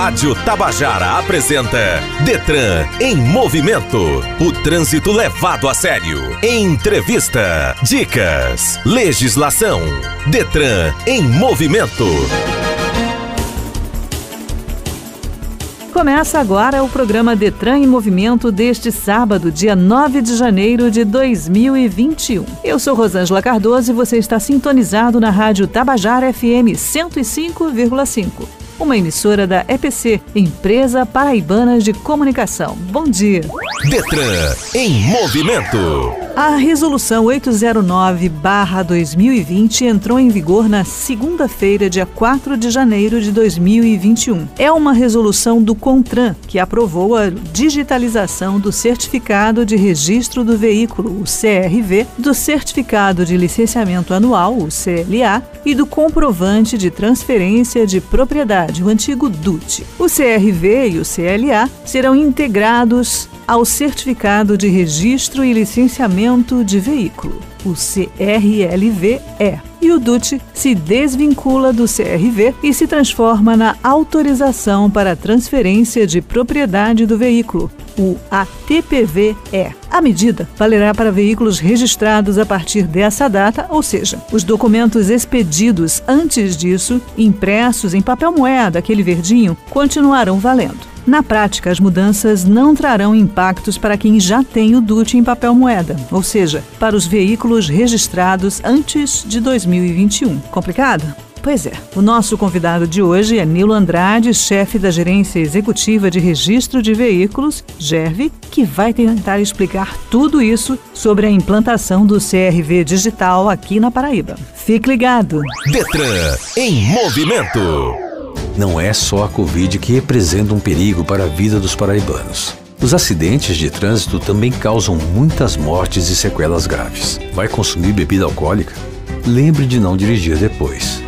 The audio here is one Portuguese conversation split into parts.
Rádio Tabajara apresenta Detran em movimento. O trânsito levado a sério. Entrevista, dicas, legislação. Detran em movimento. Começa agora o programa Detran em Movimento deste sábado, dia 9 de janeiro de 2021. Eu sou Rosângela Cardoso e você está sintonizado na Rádio Tabajara FM 105,5 uma emissora da EPC, Empresa Paraibana de Comunicação. Bom dia. Detran em movimento. A Resolução 809-2020 entrou em vigor na segunda-feira, dia 4 de janeiro de 2021. É uma resolução do CONTRAN que aprovou a digitalização do Certificado de Registro do Veículo, o CRV, do Certificado de Licenciamento Anual, o CLA, e do Comprovante de Transferência de Propriedade, o antigo DUT. O CRV e o CLA serão integrados ao Certificado de Registro e Licenciamento de Veículo, o CRLV-E. E o DUT se desvincula do CRV e se transforma na Autorização para Transferência de Propriedade do Veículo, o ATPV-E. A medida valerá para veículos registrados a partir dessa data, ou seja, os documentos expedidos antes disso, impressos em papel moeda, aquele verdinho, continuarão valendo. Na prática, as mudanças não trarão impactos para quem já tem o DUT em papel moeda, ou seja, para os veículos registrados antes de 2021. Complicado? Pois é. O nosso convidado de hoje é Nilo Andrade, chefe da Gerência Executiva de Registro de Veículos, GERV, que vai tentar explicar tudo isso sobre a implantação do CRV digital aqui na Paraíba. Fique ligado. Detran em movimento. Não é só a Covid que representa um perigo para a vida dos paraibanos. Os acidentes de trânsito também causam muitas mortes e sequelas graves. Vai consumir bebida alcoólica? Lembre de não dirigir depois.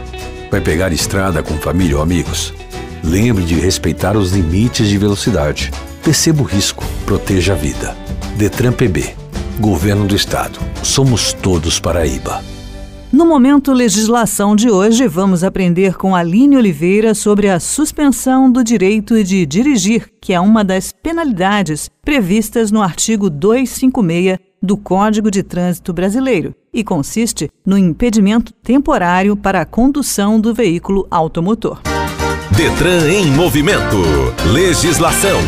Vai pegar estrada com família ou amigos? Lembre de respeitar os limites de velocidade. Perceba o risco, proteja a vida. Detran PB, Governo do Estado. Somos todos Paraíba. No momento legislação de hoje, vamos aprender com Aline Oliveira sobre a suspensão do direito de dirigir, que é uma das penalidades previstas no artigo 256 do Código de Trânsito Brasileiro e consiste no impedimento temporário para a condução do veículo automotor. Detran em movimento. Legislação.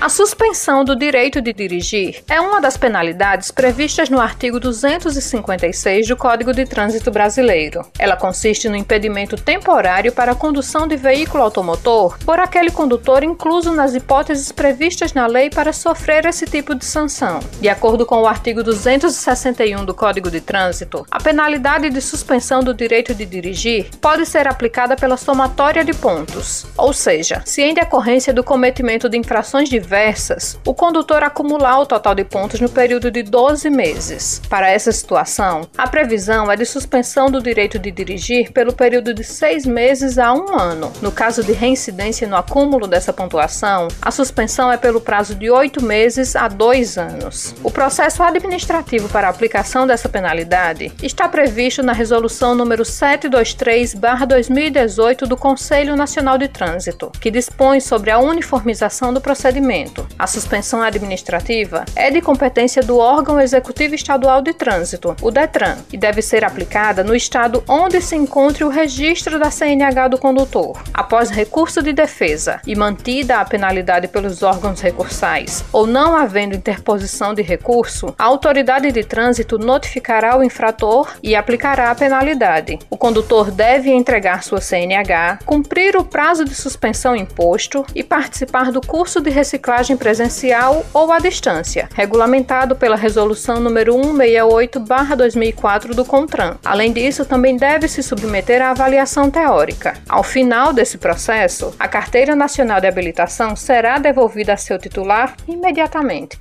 A suspensão do direito de dirigir é uma das penalidades previstas no artigo 256 do Código de Trânsito Brasileiro. Ela consiste no impedimento temporário para a condução de veículo automotor por aquele condutor incluso nas hipóteses previstas na lei para sofrer esse tipo de sanção. De acordo com o artigo 261 do Código de Trânsito, a penalidade de suspensão do direito de dirigir pode ser aplicada pela somatória de pontos, ou seja, se em decorrência do cometimento de infrações diversas diversas, o condutor acumular o total de pontos no período de 12 meses. Para essa situação, a previsão é de suspensão do direito de dirigir pelo período de seis meses a um ano. No caso de reincidência no acúmulo dessa pontuação, a suspensão é pelo prazo de oito meses a dois anos. O processo administrativo para a aplicação dessa penalidade está previsto na Resolução número 723-2018 do Conselho Nacional de Trânsito, que dispõe sobre a uniformização do procedimento a suspensão administrativa é de competência do órgão executivo estadual de trânsito, o DETRAN, e deve ser aplicada no estado onde se encontre o registro da CNH do condutor. Após recurso de defesa e mantida a penalidade pelos órgãos recursais ou não havendo interposição de recurso, a autoridade de trânsito notificará o infrator e aplicará a penalidade. O condutor deve entregar sua CNH, cumprir o prazo de suspensão imposto e participar do curso de reciclagem reciclagem presencial ou à distância, regulamentado pela Resolução número 168/2004 do CONTRAN. Além disso, também deve se submeter à avaliação teórica. Ao final desse processo, a Carteira Nacional de Habilitação será devolvida a seu titular imediatamente.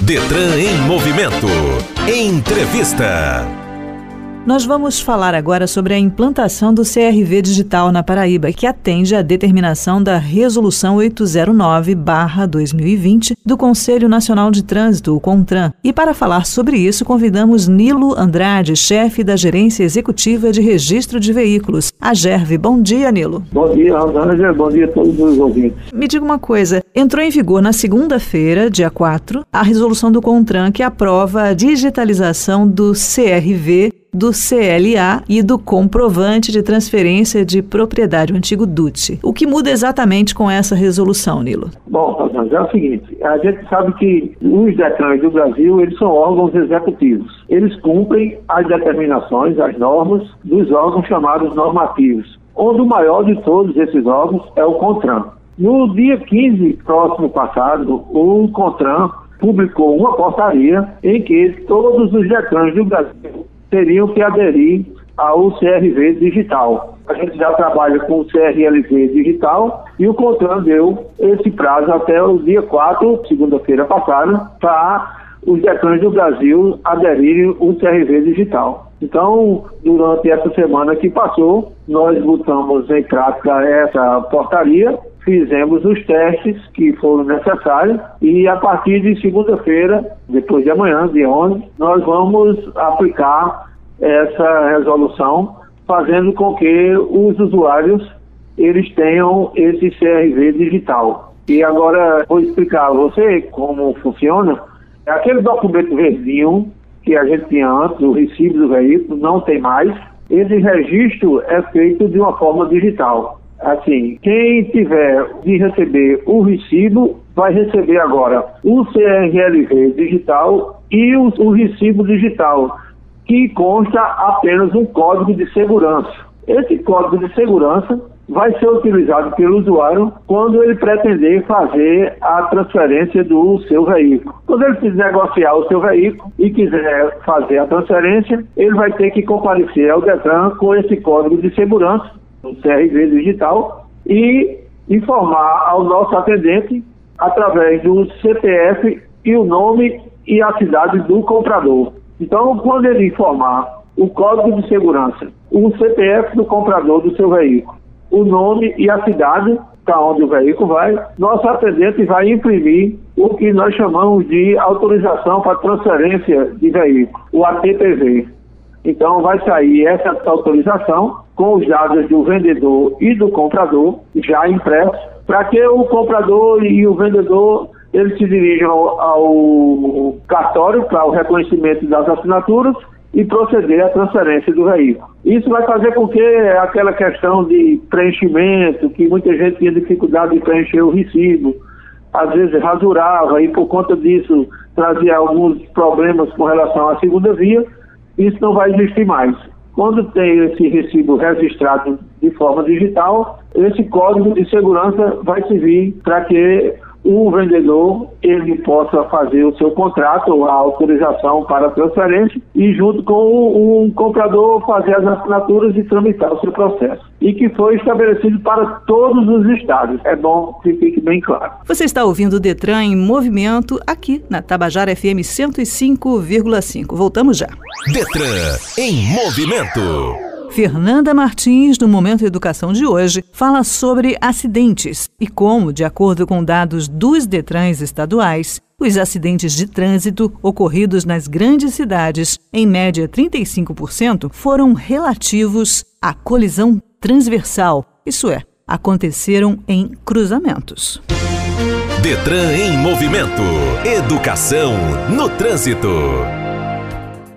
Detran em movimento. Entrevista. Nós vamos falar agora sobre a implantação do CRV digital na Paraíba, que atende à determinação da Resolução 809-2020 do Conselho Nacional de Trânsito, o CONTRAN. E para falar sobre isso, convidamos Nilo Andrade, chefe da Gerência Executiva de Registro de Veículos, a GERV. Bom dia, Nilo. Bom dia, Rosângela. Bom dia a todos os ouvintes. Me diga uma coisa, entrou em vigor na segunda-feira, dia 4, a resolução do CONTRAN que aprova a digitalização do CRV do CLA e do comprovante de transferência de propriedade, o antigo DUT. O que muda exatamente com essa resolução, Nilo? Bom, é o seguinte, a gente sabe que os DETRANs do Brasil, eles são órgãos executivos. Eles cumprem as determinações, as normas dos órgãos chamados normativos, onde o maior de todos esses órgãos é o CONTRAN. No dia 15 próximo passado, o CONTRAN publicou uma portaria em que todos os DETRANs do Brasil teriam que aderir ao CRV digital. A gente já trabalha com o CRLV digital e o CONTRAN deu esse prazo até o dia 4, segunda-feira passada, para os decãs do Brasil aderirem ao CRV digital. Então, durante essa semana que passou, nós botamos em prática essa portaria, fizemos os testes que foram necessários e a partir de segunda-feira, depois de amanhã, dia 11, nós vamos aplicar essa resolução, fazendo com que os usuários eles tenham esse CRV digital. E agora vou explicar a você como funciona. Aquele documento verdinho que a gente tinha antes, o recibo do veículo, não tem mais. Esse registro é feito de uma forma digital. Assim, quem tiver de receber o recibo vai receber agora o CRLV digital e o, o recibo digital que consta apenas um código de segurança. Esse código de segurança vai ser utilizado pelo usuário quando ele pretender fazer a transferência do seu veículo. Quando ele quiser negociar o seu veículo e quiser fazer a transferência, ele vai ter que comparecer ao Detran com esse código de segurança, o CRV digital, e informar ao nosso atendente através do CPF e o nome e a cidade do comprador. Então, quando ele informar o código de segurança, o CPF do comprador do seu veículo, o nome e a cidade para onde o veículo vai, nosso atendente vai imprimir o que nós chamamos de autorização para transferência de veículo, o ATPV. Então vai sair essa autorização com os dados do vendedor e do comprador já impressos, para que o comprador e o vendedor eles se dirigem ao, ao cartório para o reconhecimento das assinaturas e proceder à transferência do veículo. Isso vai fazer com que aquela questão de preenchimento, que muita gente tinha dificuldade de preencher o recibo, às vezes rasurava e por conta disso trazia alguns problemas com relação à segunda via, isso não vai existir mais. Quando tem esse recibo registrado de forma digital, esse código de segurança vai servir para que o vendedor ele possa fazer o seu contrato, a autorização para transferência e junto com um comprador fazer as assinaturas e tramitar o seu processo. E que foi estabelecido para todos os estados. É bom que fique bem claro. Você está ouvindo o Detran em movimento aqui na Tabajara FM 105,5. Voltamos já. Detran em movimento. Fernanda Martins, no Momento Educação de hoje, fala sobre acidentes e como, de acordo com dados dos Detrans estaduais, os acidentes de trânsito ocorridos nas grandes cidades, em média 35%, foram relativos à colisão transversal, isso é, aconteceram em cruzamentos. Detran em movimento. Educação no trânsito.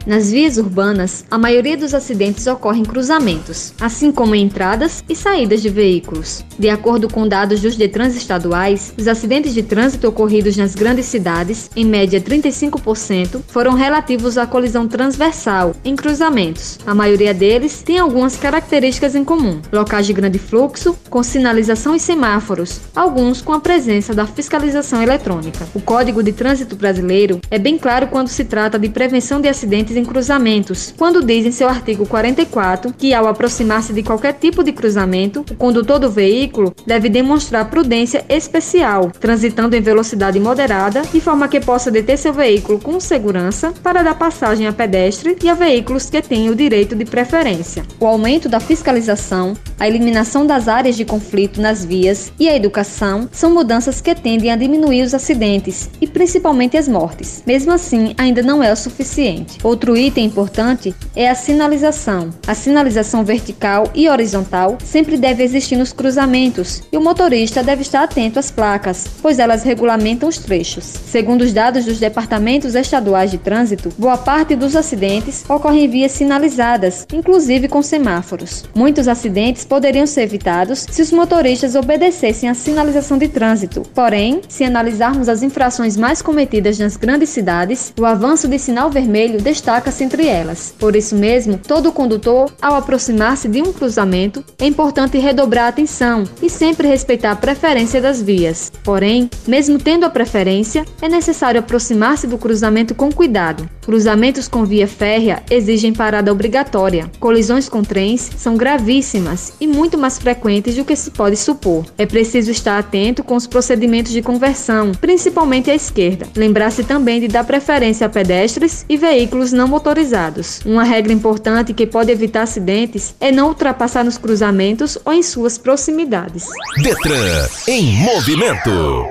Nas vias urbanas, a maioria dos acidentes ocorre em cruzamentos, assim como em entradas e saídas de veículos. De acordo com dados dos Detrans estaduais, os acidentes de trânsito ocorridos nas grandes cidades, em média 35%, foram relativos à colisão transversal, em cruzamentos. A maioria deles tem algumas características em comum: locais de grande fluxo, com sinalização e semáforos, alguns com a presença da fiscalização eletrônica. O Código de Trânsito Brasileiro é bem claro quando se trata de prevenção de acidentes em cruzamentos, quando diz em seu artigo 44 que, ao aproximar-se de qualquer tipo de cruzamento, o condutor do veículo deve demonstrar prudência especial, transitando em velocidade moderada, de forma que possa deter seu veículo com segurança para dar passagem a pedestre e a veículos que têm o direito de preferência. O aumento da fiscalização, a eliminação das áreas de conflito nas vias e a educação são mudanças que tendem a diminuir os acidentes e principalmente as mortes. Mesmo assim, ainda não é o suficiente. Outro item importante é a sinalização. A sinalização vertical e horizontal sempre deve existir nos cruzamentos e o motorista deve estar atento às placas, pois elas regulamentam os trechos. Segundo os dados dos departamentos estaduais de trânsito, boa parte dos acidentes ocorrem em vias sinalizadas, inclusive com semáforos. Muitos acidentes poderiam ser evitados se os motoristas obedecessem à sinalização de trânsito. Porém, se analisarmos as infrações mais cometidas nas grandes cidades, o avanço de sinal vermelho destaca-se entre elas. Por isso mesmo, todo condutor, ao aproximar-se de um cruzamento, é importante redobrar a atenção e sempre respeitar a preferência das vias. Porém, mesmo tendo a preferência, é necessário aproximar-se do cruzamento com cuidado. Cruzamentos com via férrea exigem parada obrigatória. Colisões com trens são gravíssimas e muito mais frequentes do que se pode supor. É preciso estar atento com os procedimentos de conversão, principalmente à esquerda. Lembrar-se também de dar preferência a pedestres e veículos não motorizados. Uma regra importante que pode evitar acidentes é não ultrapassar nos cruzamentos ou em suas proximidades. Detran em movimento.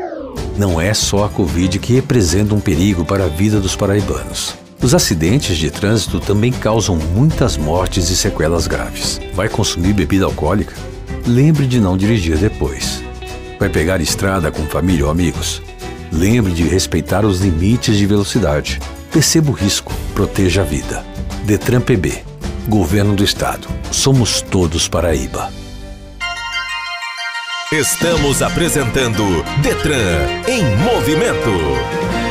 Não é só a Covid que representa um perigo para a vida dos paraibanos. Os acidentes de trânsito também causam muitas mortes e sequelas graves. Vai consumir bebida alcoólica? Lembre de não dirigir depois. Vai pegar estrada com família ou amigos? Lembre de respeitar os limites de velocidade. Perceba o risco, proteja a vida. Detran PB, Governo do Estado. Somos todos Paraíba. Estamos apresentando Detran em movimento.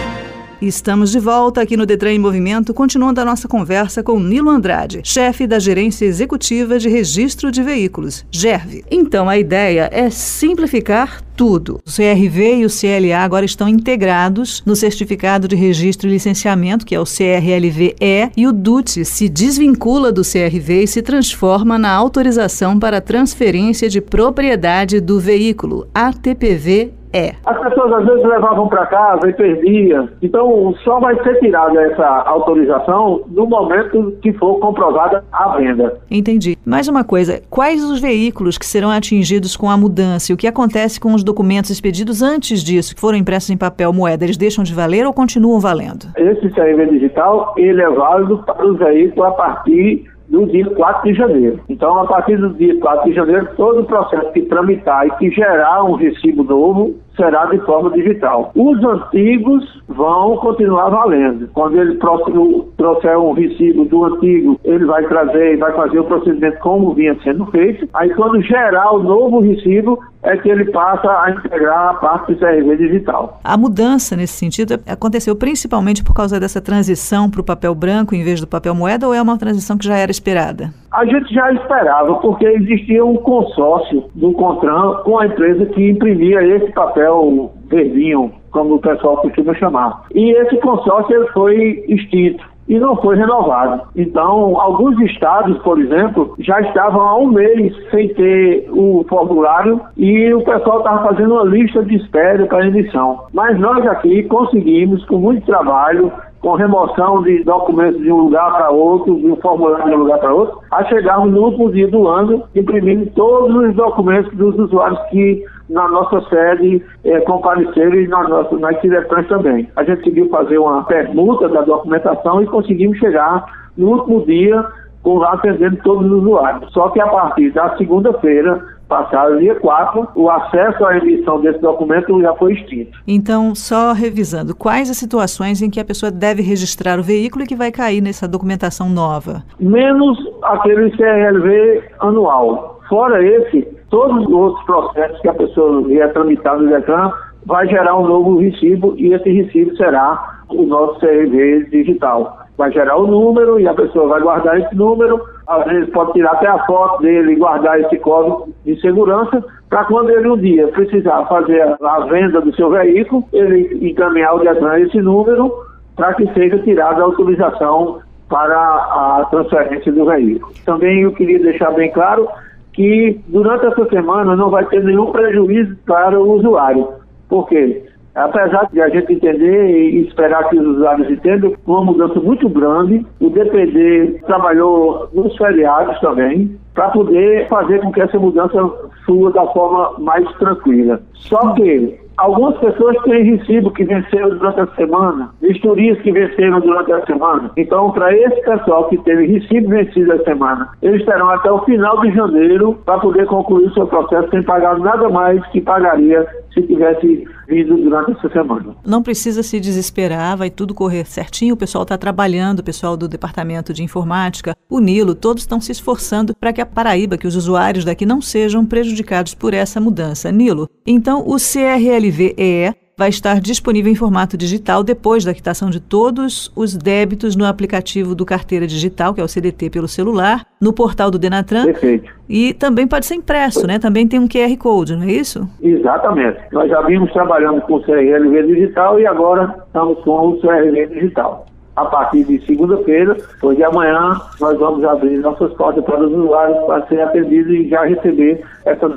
Estamos de volta aqui no Detran em Movimento, continuando a nossa conversa com Nilo Andrade, chefe da Gerência Executiva de Registro de Veículos, GERV. Então, a ideia é simplificar tudo. O CRV e o CLA agora estão integrados no Certificado de Registro e Licenciamento, que é o CRLV-E, e o DUT se desvincula do CRV e se transforma na autorização para transferência de propriedade do veículo, ATPV é. As pessoas às vezes levavam para casa e perdiam. Então, só vai ser tirada essa autorização no momento que for comprovada a venda. Entendi. Mais uma coisa: quais os veículos que serão atingidos com a mudança e o que acontece com os documentos expedidos antes disso, que foram impressos em papel moeda? Eles deixam de valer ou continuam valendo? Esse CRV digital ele é válido para os veículos a partir do dia 4 de janeiro. Então, a partir do dia 4 de janeiro, todo o processo que tramitar e que gerar um recibo novo será de forma digital. Os antigos vão continuar valendo. Quando ele próximo trouxer um recibo do antigo, ele vai trazer e vai fazer o procedimento como vinha sendo feito. Aí quando gerar o novo recibo, é que ele passa a integrar a parte do CRV digital. A mudança nesse sentido aconteceu principalmente por causa dessa transição para o papel branco em vez do papel moeda ou é uma transição que já era esperada? A gente já esperava, porque existia um consórcio do CONTRAN com a empresa que imprimia esse papel verdinho, como o pessoal costuma chamar. E esse consórcio foi extinto e não foi renovado. Então, alguns estados, por exemplo, já estavam há um mês sem ter o formulário e o pessoal estava fazendo uma lista de espera para emissão. Mas nós aqui conseguimos, com muito trabalho, com remoção de documentos de um lugar para outro, de um formulário de um lugar para outro, a chegarmos no último dia do ano, imprimindo todos os documentos dos usuários que na nossa sede é, compareceram e na nossa, nas Ciretrans também. A gente conseguiu fazer uma permuta da documentação e conseguimos chegar no último dia com lá atendendo todos os usuários. Só que a partir da segunda-feira, passado dia 4, o acesso à emissão desse documento já foi extinto. Então, só revisando, quais as situações em que a pessoa deve registrar o veículo e que vai cair nessa documentação nova? Menos aquele CRLV anual. Fora esse, todos os outros processos que a pessoa vier tramitar no DECAN vai gerar um novo recibo e esse recibo será o nosso CRV digital vai gerar o número e a pessoa vai guardar esse número. Às vezes pode tirar até a foto dele e guardar esse código de segurança para quando ele um dia precisar fazer a venda do seu veículo, ele encaminhar o Detran esse número para que seja tirada a autorização para a transferência do veículo. Também eu queria deixar bem claro que durante essa semana não vai ter nenhum prejuízo para o usuário. Por quê? Apesar de a gente entender e esperar que os usuários entendam, uma mudança muito grande, o DPD trabalhou nos feriados também, para poder fazer com que essa mudança flua da forma mais tranquila. Só que Algumas pessoas têm recibo que venceram durante a semana, vistorias que venceram durante a semana. Então, para esse pessoal que teve recibo vencido a semana, eles terão até o final de janeiro para poder concluir o seu processo sem pagar nada mais que pagaria se tivesse vindo durante essa semana. Não precisa se desesperar, vai tudo correr certinho. O pessoal está trabalhando, o pessoal do Departamento de Informática, o Nilo, todos estão se esforçando para que a Paraíba, que os usuários daqui não sejam prejudicados por essa mudança. Nilo, então o CRLV-EE vai estar disponível em formato digital depois da quitação de todos os débitos no aplicativo do Carteira Digital, que é o CDT pelo celular, no portal do Denatran. Perfeito. E também pode ser impresso, né? Também tem um QR Code, não é isso? Exatamente. Nós já vimos trabalhando com o CRLV digital e agora estamos com o CRLV digital a partir de segunda-feira, pois de amanhã nós vamos abrir nossas portas para os usuários para serem atendidos e já receber essa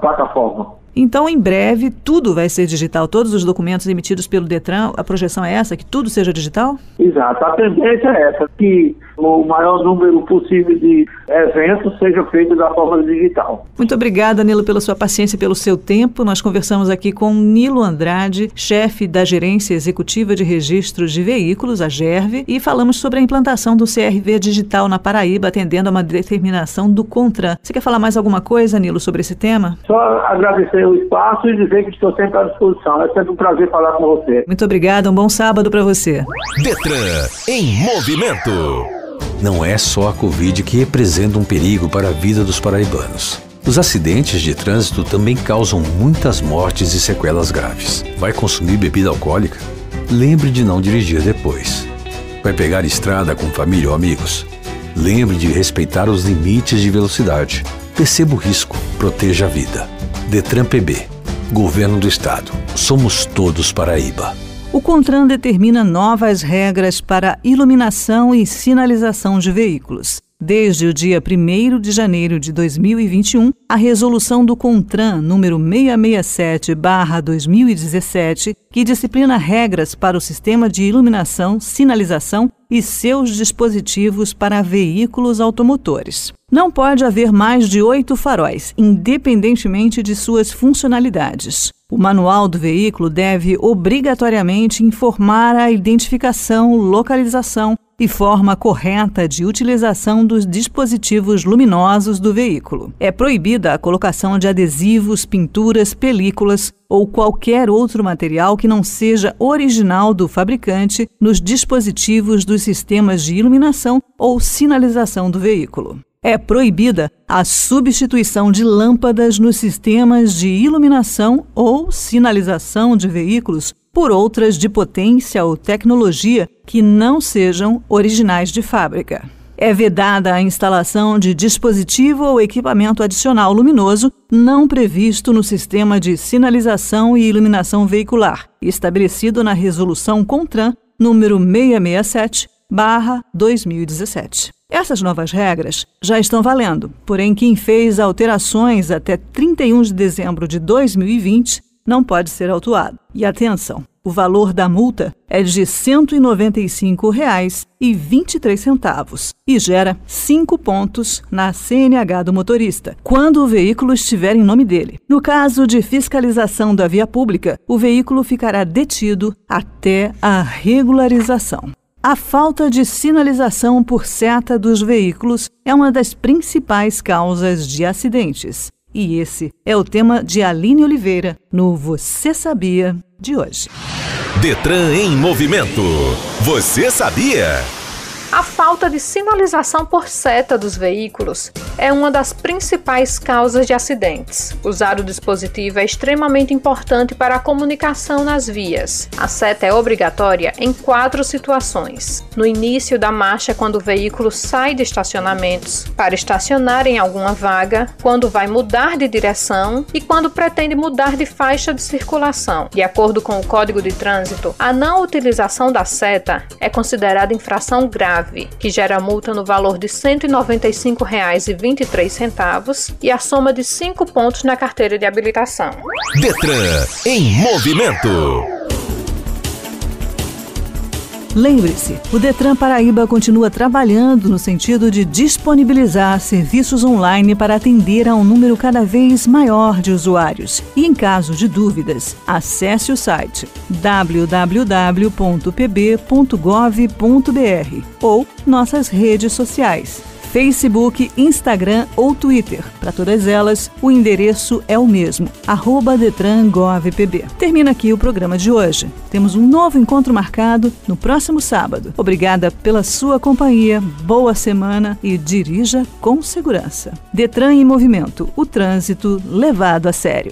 plataforma. Então, em breve, tudo vai ser digital. Todos os documentos emitidos pelo Detran, a projeção é essa, que tudo seja digital? Exato. A tendência é essa, que o maior número possível de eventos seja feito da forma digital. Muito obrigada, Nilo, pela sua paciência e pelo seu tempo. Nós conversamos aqui com Nilo Andrade, chefe da Gerência Executiva de Registros de Veículos, a GERV, e falamos sobre a implantação do CRV digital na Paraíba, atendendo a uma determinação do CONTRAN. Você quer falar mais alguma coisa, Nilo, sobre esse tema? Só agradecer o espaço e dizer que estou sempre à disposição. É sempre um prazer falar com você. Muito obrigada, um bom sábado para você. Detran em movimento. Não é só a Covid que representa um perigo para a vida dos paraibanos. Os acidentes de trânsito também causam muitas mortes e sequelas graves. Vai consumir bebida alcoólica? Lembre de não dirigir depois. Vai pegar estrada com família ou amigos? Lembre de respeitar os limites de velocidade. Perceba o risco, proteja a vida. Detran PB, Governo do Estado. Somos todos Paraíba. O CONTRAN determina novas regras para iluminação e sinalização de veículos. Desde o dia 1 de janeiro de 2021, a resolução do CONTRAN número 667/2017, que disciplina regras para o sistema de iluminação, sinalização e seus dispositivos para veículos automotores. Não pode haver mais de oito faróis, independentemente de suas funcionalidades. O manual do veículo deve obrigatoriamente informar a identificação, localização e forma correta de utilização dos dispositivos luminosos do veículo. É proibida a colocação de adesivos, pinturas, películas ou qualquer outro material que não seja original do fabricante nos dispositivos dos sistemas de iluminação ou sinalização do veículo é proibida a substituição de lâmpadas nos sistemas de iluminação ou sinalização de veículos por outras de potência ou tecnologia que não sejam originais de fábrica. É vedada a instalação de dispositivo ou equipamento adicional luminoso não previsto no sistema de sinalização e iluminação veicular, estabelecido na Resolução CONTRAN número 667/2017. Essas novas regras já estão valendo, porém, quem fez alterações até 31 de dezembro de 2020 não pode ser autuado. E atenção! O valor da multa é de R$ 195,23 e gera 5 pontos na CNH do motorista, quando o veículo estiver em nome dele. No caso de fiscalização da via pública, o veículo ficará detido até a regularização. A falta de sinalização por seta dos veículos é uma das principais causas de acidentes. E esse é o tema de Aline Oliveira no Você Sabia de hoje. Detran em movimento. Você sabia? A falta de sinalização por seta dos veículos é uma das principais causas de acidentes. Usar o dispositivo é extremamente importante para a comunicação nas vias. A seta é obrigatória em quatro situações: no início da marcha, quando o veículo sai de estacionamentos para estacionar em alguma vaga, quando vai mudar de direção e quando pretende mudar de faixa de circulação. De acordo com o Código de Trânsito, a não utilização da seta é considerada infração grave grave, que gera multa no valor de R$ 195,23 e a soma de 5 pontos na carteira de habilitação. Detran em movimento. Lembre-se, o Detran Paraíba continua trabalhando no sentido de disponibilizar serviços online para atender a um número cada vez maior de usuários. E em caso de dúvidas, acesse o site www.pb.gov.br ou nossas redes sociais Facebook, Instagram ou Twitter. Para todas elas, o endereço é o mesmo, DetranGovPB. Termina aqui o programa de hoje. Temos um novo encontro marcado no próximo sábado. Obrigada pela sua companhia, boa semana e dirija com segurança. Detran em Movimento, o trânsito levado a sério.